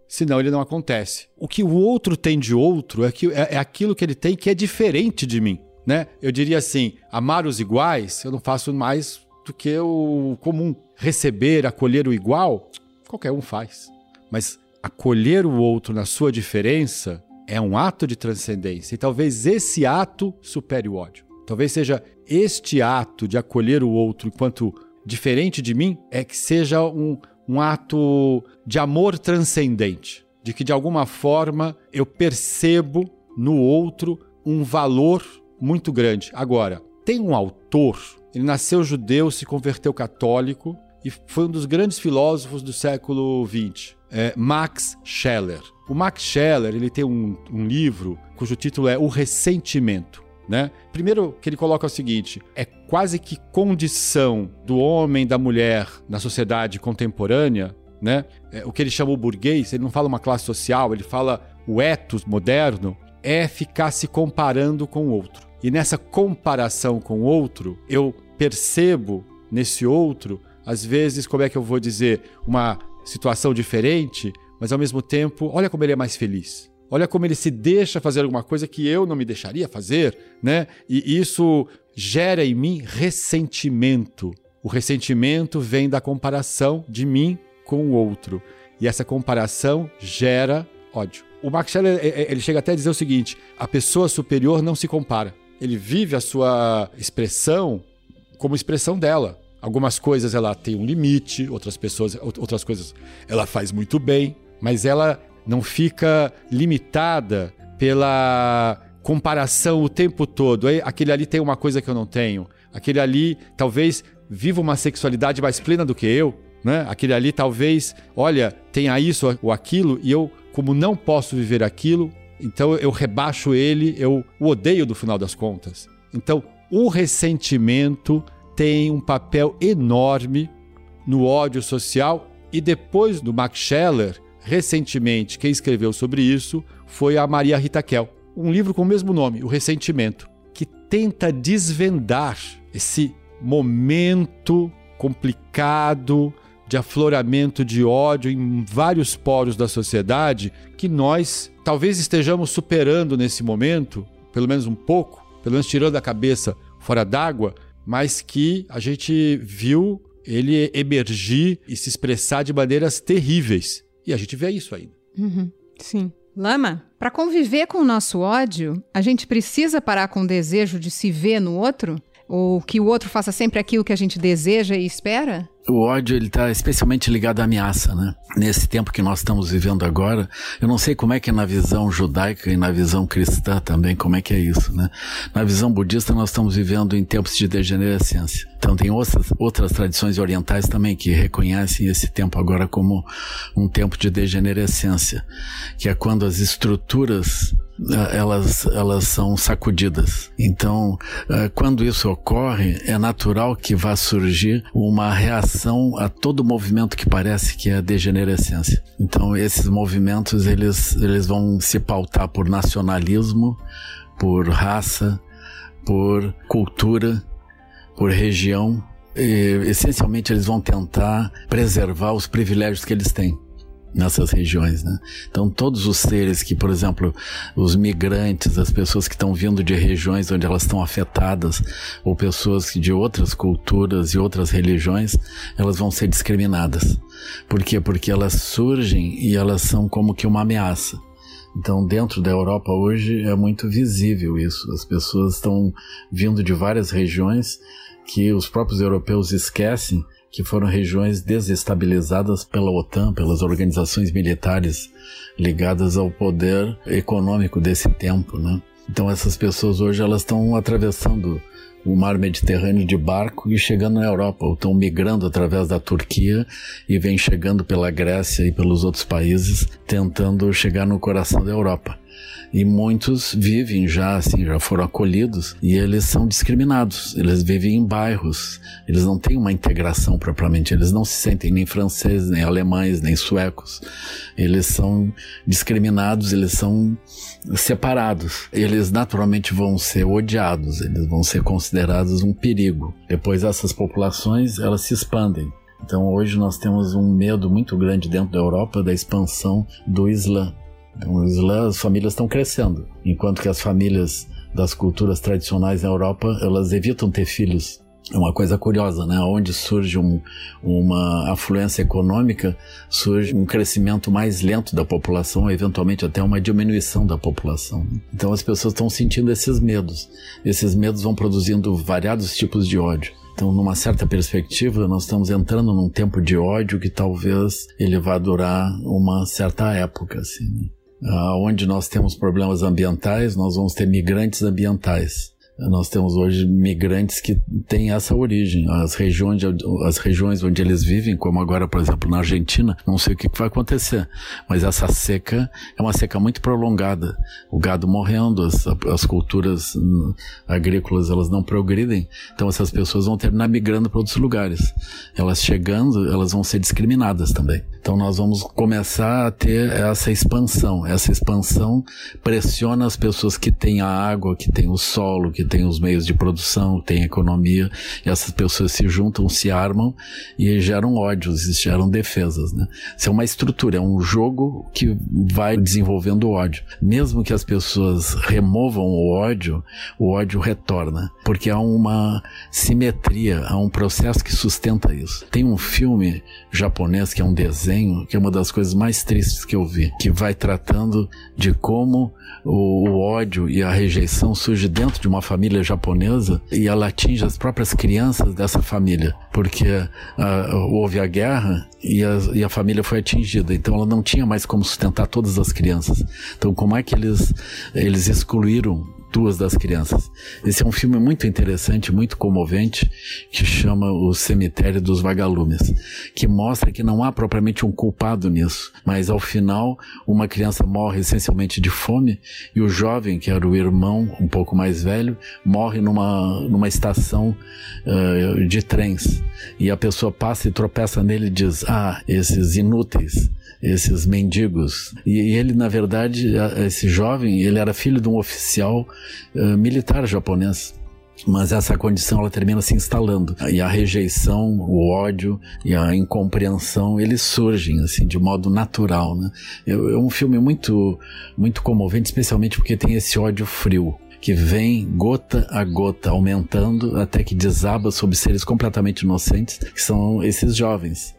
senão ele não acontece. O que o outro tem de outro é, que, é, é aquilo que ele tem que é diferente de mim. Né? Eu diria assim: amar os iguais, eu não faço mais do que o comum. Receber, acolher o igual, qualquer um faz. Mas acolher o outro na sua diferença é um ato de transcendência. E talvez esse ato supere o ódio. Talvez seja este ato de acolher o outro enquanto diferente de mim é que seja um, um ato de amor transcendente, de que de alguma forma eu percebo no outro um valor muito grande. Agora, tem um autor, ele nasceu judeu, se converteu católico e foi um dos grandes filósofos do século XX, é Max Scheler. O Max Scheler ele tem um, um livro cujo título é O Ressentimento. Né? Primeiro que ele coloca o seguinte: é quase que condição do homem, da mulher na sociedade contemporânea né? É, o que ele chama o burguês, ele não fala uma classe social, ele fala o ethos moderno, é ficar se comparando com o outro. E nessa comparação com o outro, eu percebo nesse outro, às vezes, como é que eu vou dizer, uma situação diferente, mas ao mesmo tempo, olha como ele é mais feliz. Olha como ele se deixa fazer alguma coisa que eu não me deixaria fazer, né? E isso gera em mim ressentimento. O ressentimento vem da comparação de mim com o outro. E essa comparação gera ódio. O Max Scheller, ele chega até a dizer o seguinte: a pessoa superior não se compara. Ele vive a sua expressão como expressão dela. Algumas coisas ela tem um limite, outras pessoas, outras coisas ela faz muito bem, mas ela não fica limitada pela comparação o tempo todo. Aquele ali tem uma coisa que eu não tenho. Aquele ali talvez viva uma sexualidade mais plena do que eu. Né? Aquele ali talvez, olha, tenha isso ou aquilo e eu, como não posso viver aquilo, então eu rebaixo ele, eu o odeio do final das contas. Então o ressentimento tem um papel enorme no ódio social e depois do Max Scheller, recentemente, quem escreveu sobre isso foi a Maria Rita Kel. Um livro com o mesmo nome, O Ressentimento, que tenta desvendar esse momento complicado de afloramento de ódio em vários poros da sociedade que nós talvez estejamos superando nesse momento, pelo menos um pouco, pelo menos tirando a cabeça fora d'água, mas que a gente viu ele emergir e se expressar de maneiras terríveis. E a gente vê isso ainda. Uhum. Sim. Lama, para conviver com o nosso ódio, a gente precisa parar com o desejo de se ver no outro? Ou que o outro faça sempre aquilo que a gente deseja e espera? O ódio ele está especialmente ligado à ameaça, né? Nesse tempo que nós estamos vivendo agora, eu não sei como é que é na visão judaica e na visão cristã também, como é que é isso, né? Na visão budista nós estamos vivendo em tempos de degenerescência. Então tem outras, outras tradições orientais também que reconhecem esse tempo agora como um tempo de degenerescência, que é quando as estruturas eh, elas, elas são sacudidas. Então, eh, quando isso ocorre, é natural que vá surgir uma reação a todo movimento que parece que é degenerescência. Então, esses movimentos, eles, eles vão se pautar por nacionalismo, por raça, por cultura, por região. E, essencialmente, eles vão tentar preservar os privilégios que eles têm nessas regiões, né? Então todos os seres que, por exemplo, os migrantes, as pessoas que estão vindo de regiões onde elas estão afetadas, ou pessoas de outras culturas e outras religiões, elas vão ser discriminadas. Por quê? Porque elas surgem e elas são como que uma ameaça. Então, dentro da Europa hoje é muito visível isso. As pessoas estão vindo de várias regiões que os próprios europeus esquecem que foram regiões desestabilizadas pela OTAN, pelas organizações militares ligadas ao poder econômico desse tempo, né? Então essas pessoas hoje elas estão atravessando o mar Mediterrâneo de barco e chegando na Europa, ou estão migrando através da Turquia e vêm chegando pela Grécia e pelos outros países, tentando chegar no coração da Europa e muitos vivem já assim, já foram acolhidos e eles são discriminados. Eles vivem em bairros, eles não têm uma integração propriamente, eles não se sentem nem franceses, nem alemães, nem suecos. Eles são discriminados, eles são separados. Eles naturalmente vão ser odiados, eles vão ser considerados um perigo. Depois essas populações, elas se expandem. Então hoje nós temos um medo muito grande dentro da Europa da expansão do Islã. Então, as famílias estão crescendo, enquanto que as famílias das culturas tradicionais na Europa, elas evitam ter filhos. É uma coisa curiosa, né? Onde surge um, uma afluência econômica, surge um crescimento mais lento da população, eventualmente até uma diminuição da população. Então as pessoas estão sentindo esses medos. Esses medos vão produzindo variados tipos de ódio. Então, numa certa perspectiva, nós estamos entrando num tempo de ódio que talvez ele vá durar uma certa época, assim. Né? onde nós temos problemas ambientais, nós vamos ter migrantes ambientais. Nós temos hoje migrantes que têm essa origem. As regiões, as regiões onde eles vivem, como agora, por exemplo, na Argentina, não sei o que vai acontecer, mas essa seca é uma seca muito prolongada. O gado morrendo, as, as culturas agrícolas elas não progridem, então essas pessoas vão terminar migrando para outros lugares. Elas chegando, elas vão ser discriminadas também. Então nós vamos começar a ter essa expansão. Essa expansão pressiona as pessoas que têm a água, que têm o solo, que têm os meios de produção, têm economia. E essas pessoas se juntam, se armam e geram ódios, geram defesas. Né? Isso é uma estrutura, é um jogo que vai desenvolvendo ódio. Mesmo que as pessoas removam o ódio, o ódio retorna, porque há uma simetria, há um processo que sustenta isso. Tem um filme japonês que é um desenho, que é uma das coisas mais tristes que eu vi, que vai tratando de como o, o ódio e a rejeição surge dentro de uma família japonesa e ela atinge as próprias crianças dessa família, porque uh, houve a guerra e a, e a família foi atingida, então ela não tinha mais como sustentar todas as crianças. Então como é que eles eles excluíram duas das crianças. Esse é um filme muito interessante, muito comovente, que chama O Cemitério dos Vagalumes, que mostra que não há propriamente um culpado nisso, mas ao final uma criança morre essencialmente de fome e o jovem, que era o irmão um pouco mais velho, morre numa, numa estação uh, de trens. E a pessoa passa e tropeça nele e diz: Ah, esses inúteis esses mendigos. E ele, na verdade, esse jovem, ele era filho de um oficial uh, militar japonês mas essa condição ela termina se instalando e a rejeição, o ódio e a incompreensão eles surgem assim de modo natural, né? É, é um filme muito muito comovente, especialmente porque tem esse ódio frio que vem gota a gota aumentando até que desaba sobre seres completamente inocentes, que são esses jovens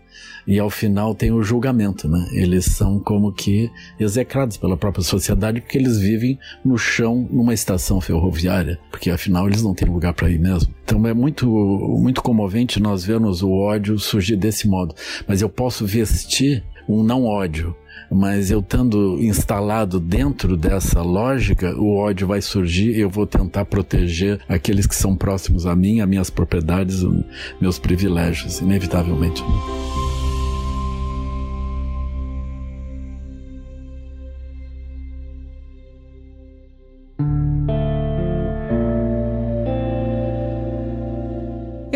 e ao final tem o julgamento, né? Eles são como que execrados pela própria sociedade porque eles vivem no chão numa estação ferroviária, porque afinal eles não têm lugar para ir mesmo. Então é muito muito comovente nós vermos o ódio surgir desse modo, mas eu posso vestir um não ódio mas eu estando instalado dentro dessa lógica, o ódio vai surgir eu vou tentar proteger aqueles que são próximos a mim, as minhas propriedades, meus privilégios, inevitavelmente.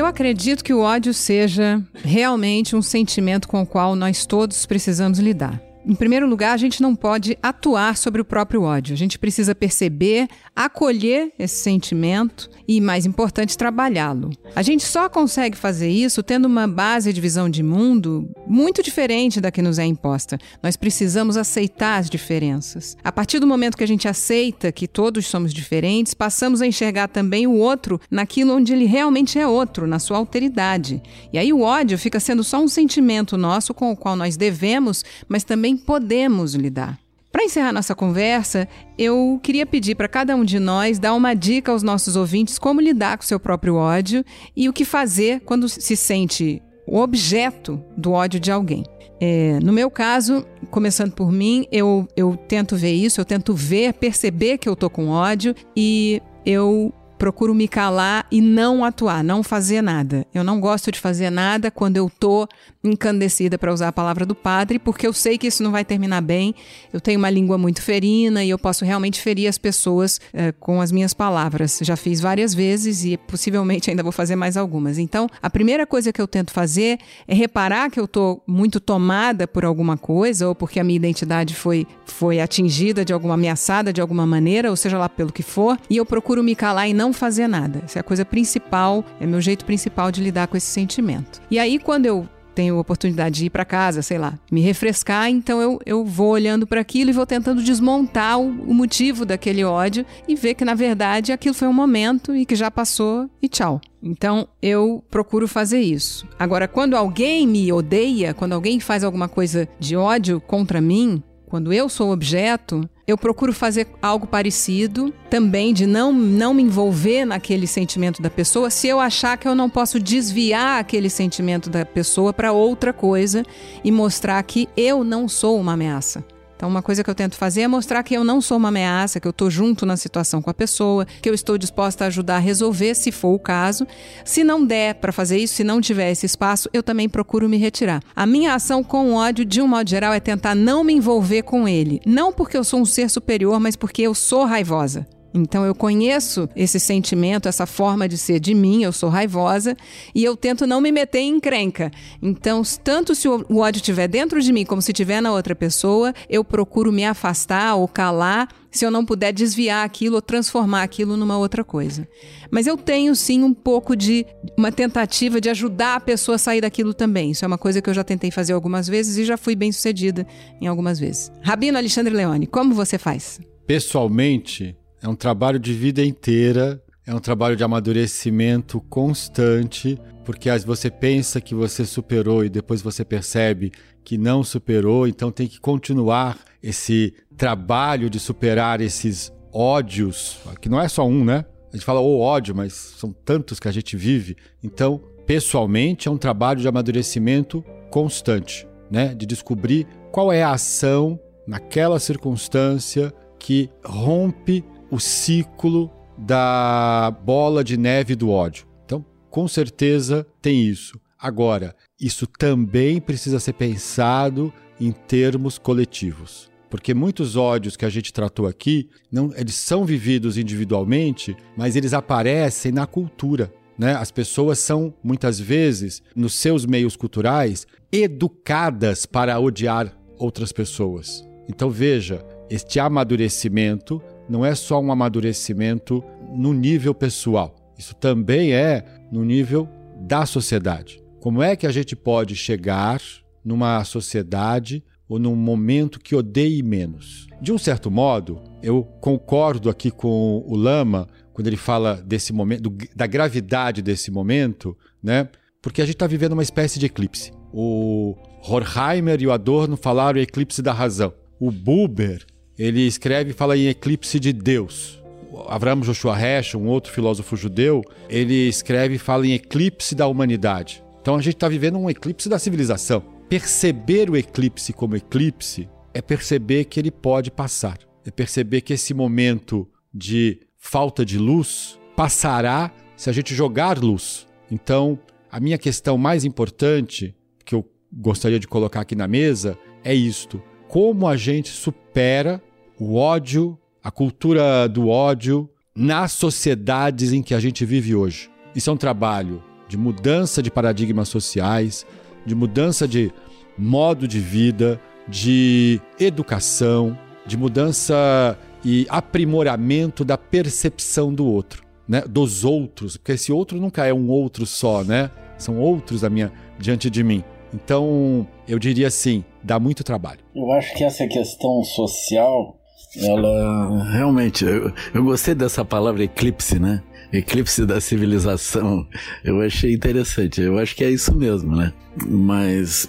Acredito que o ódio seja realmente um sentimento com o qual nós todos precisamos lidar. Em primeiro lugar, a gente não pode atuar sobre o próprio ódio. A gente precisa perceber, acolher esse sentimento e, mais importante, trabalhá-lo. A gente só consegue fazer isso tendo uma base de visão de mundo muito diferente da que nos é imposta. Nós precisamos aceitar as diferenças. A partir do momento que a gente aceita que todos somos diferentes, passamos a enxergar também o outro naquilo onde ele realmente é outro, na sua alteridade. E aí o ódio fica sendo só um sentimento nosso com o qual nós devemos, mas também podemos lidar. Para encerrar nossa conversa, eu queria pedir para cada um de nós dar uma dica aos nossos ouvintes como lidar com o seu próprio ódio e o que fazer quando se sente o objeto do ódio de alguém. É, no meu caso, começando por mim, eu, eu tento ver isso, eu tento ver, perceber que eu tô com ódio e eu procuro me calar e não atuar, não fazer nada. Eu não gosto de fazer nada quando eu tô encandecida para usar a palavra do padre, porque eu sei que isso não vai terminar bem. Eu tenho uma língua muito ferina e eu posso realmente ferir as pessoas é, com as minhas palavras. Já fiz várias vezes e possivelmente ainda vou fazer mais algumas. Então, a primeira coisa que eu tento fazer é reparar que eu tô muito tomada por alguma coisa ou porque a minha identidade foi foi atingida de alguma ameaçada de alguma maneira, ou seja lá pelo que for, e eu procuro me calar e não não fazer nada. Essa é a coisa principal, é meu jeito principal de lidar com esse sentimento. E aí, quando eu tenho oportunidade de ir para casa, sei lá, me refrescar, então eu, eu vou olhando para aquilo e vou tentando desmontar o, o, motivo daquele ódio e ver que na verdade aquilo foi um momento e que já passou e tchau. Então eu procuro fazer isso. Agora, quando alguém me odeia, quando alguém faz alguma coisa de ódio contra mim, quando eu sou objeto, eu procuro fazer algo parecido, também de não, não me envolver naquele sentimento da pessoa, se eu achar que eu não posso desviar aquele sentimento da pessoa para outra coisa e mostrar que eu não sou uma ameaça. Então, uma coisa que eu tento fazer é mostrar que eu não sou uma ameaça, que eu estou junto na situação com a pessoa, que eu estou disposta a ajudar a resolver, se for o caso. Se não der para fazer isso, se não tiver esse espaço, eu também procuro me retirar. A minha ação com o ódio, de um modo geral, é tentar não me envolver com ele. Não porque eu sou um ser superior, mas porque eu sou raivosa. Então eu conheço esse sentimento, essa forma de ser de mim, eu sou raivosa e eu tento não me meter em encrenca. Então, tanto se o ódio estiver dentro de mim como se estiver na outra pessoa, eu procuro me afastar ou calar se eu não puder desviar aquilo ou transformar aquilo numa outra coisa. Mas eu tenho sim um pouco de uma tentativa de ajudar a pessoa a sair daquilo também. Isso é uma coisa que eu já tentei fazer algumas vezes e já fui bem sucedida em algumas vezes. Rabino Alexandre Leone, como você faz? Pessoalmente, é um trabalho de vida inteira, é um trabalho de amadurecimento constante, porque às você pensa que você superou e depois você percebe que não superou, então tem que continuar esse trabalho de superar esses ódios, que não é só um, né? A gente fala o ódio, mas são tantos que a gente vive. Então, pessoalmente, é um trabalho de amadurecimento constante, né? De descobrir qual é a ação naquela circunstância que rompe o ciclo da bola de neve do ódio. Então, com certeza tem isso. Agora, isso também precisa ser pensado em termos coletivos. Porque muitos ódios que a gente tratou aqui, não, eles são vividos individualmente, mas eles aparecem na cultura. Né? As pessoas são, muitas vezes, nos seus meios culturais, educadas para odiar outras pessoas. Então veja, este amadurecimento não é só um amadurecimento no nível pessoal, isso também é no nível da sociedade. Como é que a gente pode chegar numa sociedade ou num momento que odeie menos? De um certo modo, eu concordo aqui com o Lama quando ele fala desse momento, da gravidade desse momento, né? Porque a gente está vivendo uma espécie de eclipse. O Horkheimer e o Adorno falaram eclipse da razão. O Buber ele escreve e fala em eclipse de Deus. Avraham Joshua Hesch, um outro filósofo judeu, ele escreve e fala em eclipse da humanidade. Então a gente está vivendo um eclipse da civilização. Perceber o eclipse como eclipse é perceber que ele pode passar. É perceber que esse momento de falta de luz passará se a gente jogar luz. Então, a minha questão mais importante que eu gostaria de colocar aqui na mesa é isto: como a gente supera o ódio, a cultura do ódio nas sociedades em que a gente vive hoje. Isso é um trabalho de mudança de paradigmas sociais, de mudança de modo de vida, de educação, de mudança e aprimoramento da percepção do outro, né? Dos outros, porque esse outro nunca é um outro só, né? São outros da minha diante de mim. Então, eu diria assim, dá muito trabalho. Eu acho que essa questão social ela realmente, eu, eu gostei dessa palavra eclipse, né? Eclipse da civilização. Eu achei interessante. Eu acho que é isso mesmo, né? Mas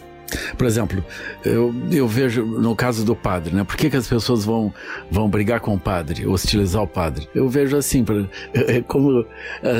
por exemplo, eu, eu vejo no caso do padre, né? Por que, que as pessoas vão, vão brigar com o padre, hostilizar o padre? Eu vejo assim, é, é como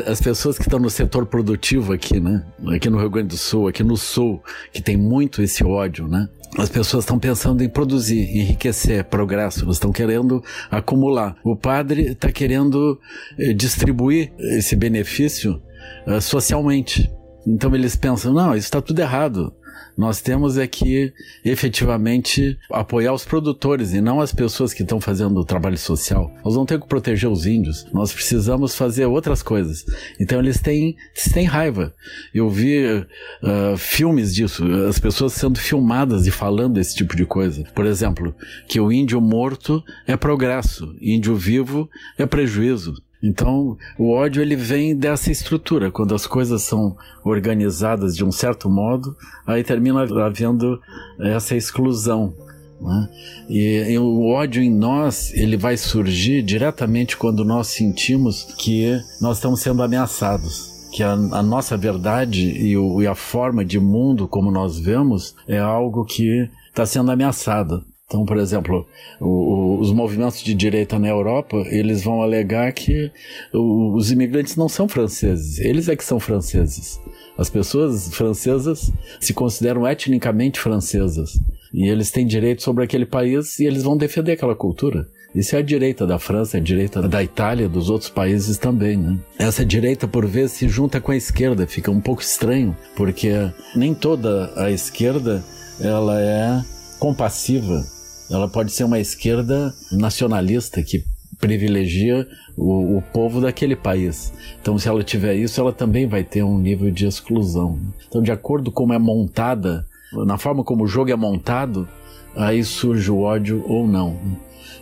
as pessoas que estão no setor produtivo aqui, né? Aqui no Rio Grande do Sul, aqui no Sul, que tem muito esse ódio, né? As pessoas estão pensando em produzir, enriquecer, progresso, elas estão querendo acumular. O padre está querendo eh, distribuir esse benefício uh, socialmente. Então eles pensam, não, isso está tudo errado. Nós temos é que efetivamente apoiar os produtores e não as pessoas que estão fazendo o trabalho social. Nós não temos que proteger os índios, nós precisamos fazer outras coisas. Então eles têm, eles têm raiva. Eu vi uh, filmes disso, as pessoas sendo filmadas e falando esse tipo de coisa. Por exemplo, que o índio morto é progresso, índio vivo é prejuízo. Então, o ódio ele vem dessa estrutura. Quando as coisas são organizadas de um certo modo, aí termina havendo essa exclusão. Né? E, e, o ódio em nós ele vai surgir diretamente quando nós sentimos que nós estamos sendo ameaçados, que a, a nossa verdade e, o, e a forma de mundo como nós vemos é algo que está sendo ameaçado. Então, por exemplo, o, o, os movimentos de direita na Europa, eles vão alegar que o, os imigrantes não são franceses, eles é que são franceses. As pessoas francesas se consideram etnicamente francesas. E eles têm direito sobre aquele país e eles vão defender aquela cultura. Isso é a direita da França, é a direita da Itália, dos outros países também, né? Essa direita, por vezes, se junta com a esquerda, fica um pouco estranho, porque nem toda a esquerda ela é compassiva. Ela pode ser uma esquerda nacionalista que privilegia o, o, povo daquele país. Então, se ela tiver isso, ela também vai ter um nível de exclusão. Então, de acordo com como é montada, na forma como o jogo é montado, aí surge o ódio ou não.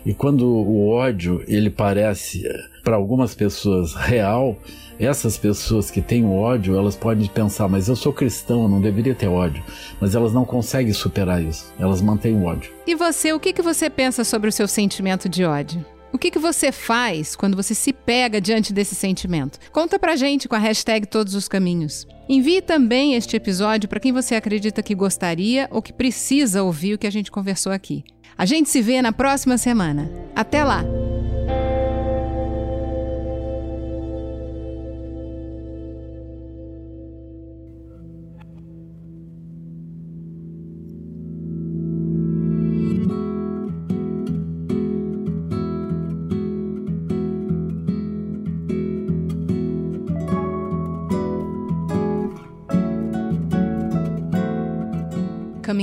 E quando o ódio ele parece para algumas pessoas real, essas pessoas que têm o ódio, elas podem pensar, mas eu sou cristão, eu não deveria ter ódio. Mas elas não conseguem superar isso. Elas mantêm o ódio. E você, o que, que você pensa sobre o seu sentimento de ódio? O que, que você faz quando você se pega diante desse sentimento? Conta pra gente com a hashtag Todos os Caminhos. Envie também este episódio para quem você acredita que gostaria ou que precisa ouvir o que a gente conversou aqui. A gente se vê na próxima semana. Até lá!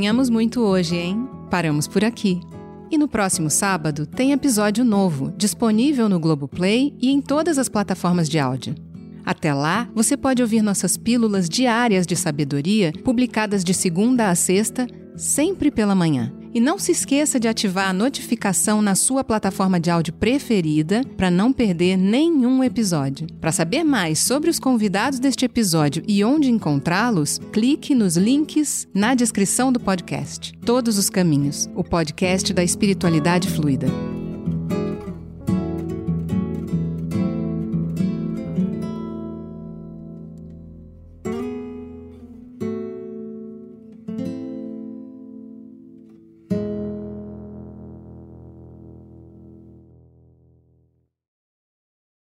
Caminhamos muito hoje, hein? Paramos por aqui. E no próximo sábado tem episódio novo, disponível no Globoplay e em todas as plataformas de áudio. Até lá, você pode ouvir nossas pílulas diárias de sabedoria, publicadas de segunda a sexta, sempre pela manhã. E não se esqueça de ativar a notificação na sua plataforma de áudio preferida para não perder nenhum episódio. Para saber mais sobre os convidados deste episódio e onde encontrá-los, clique nos links na descrição do podcast. Todos os Caminhos, o podcast da espiritualidade fluida.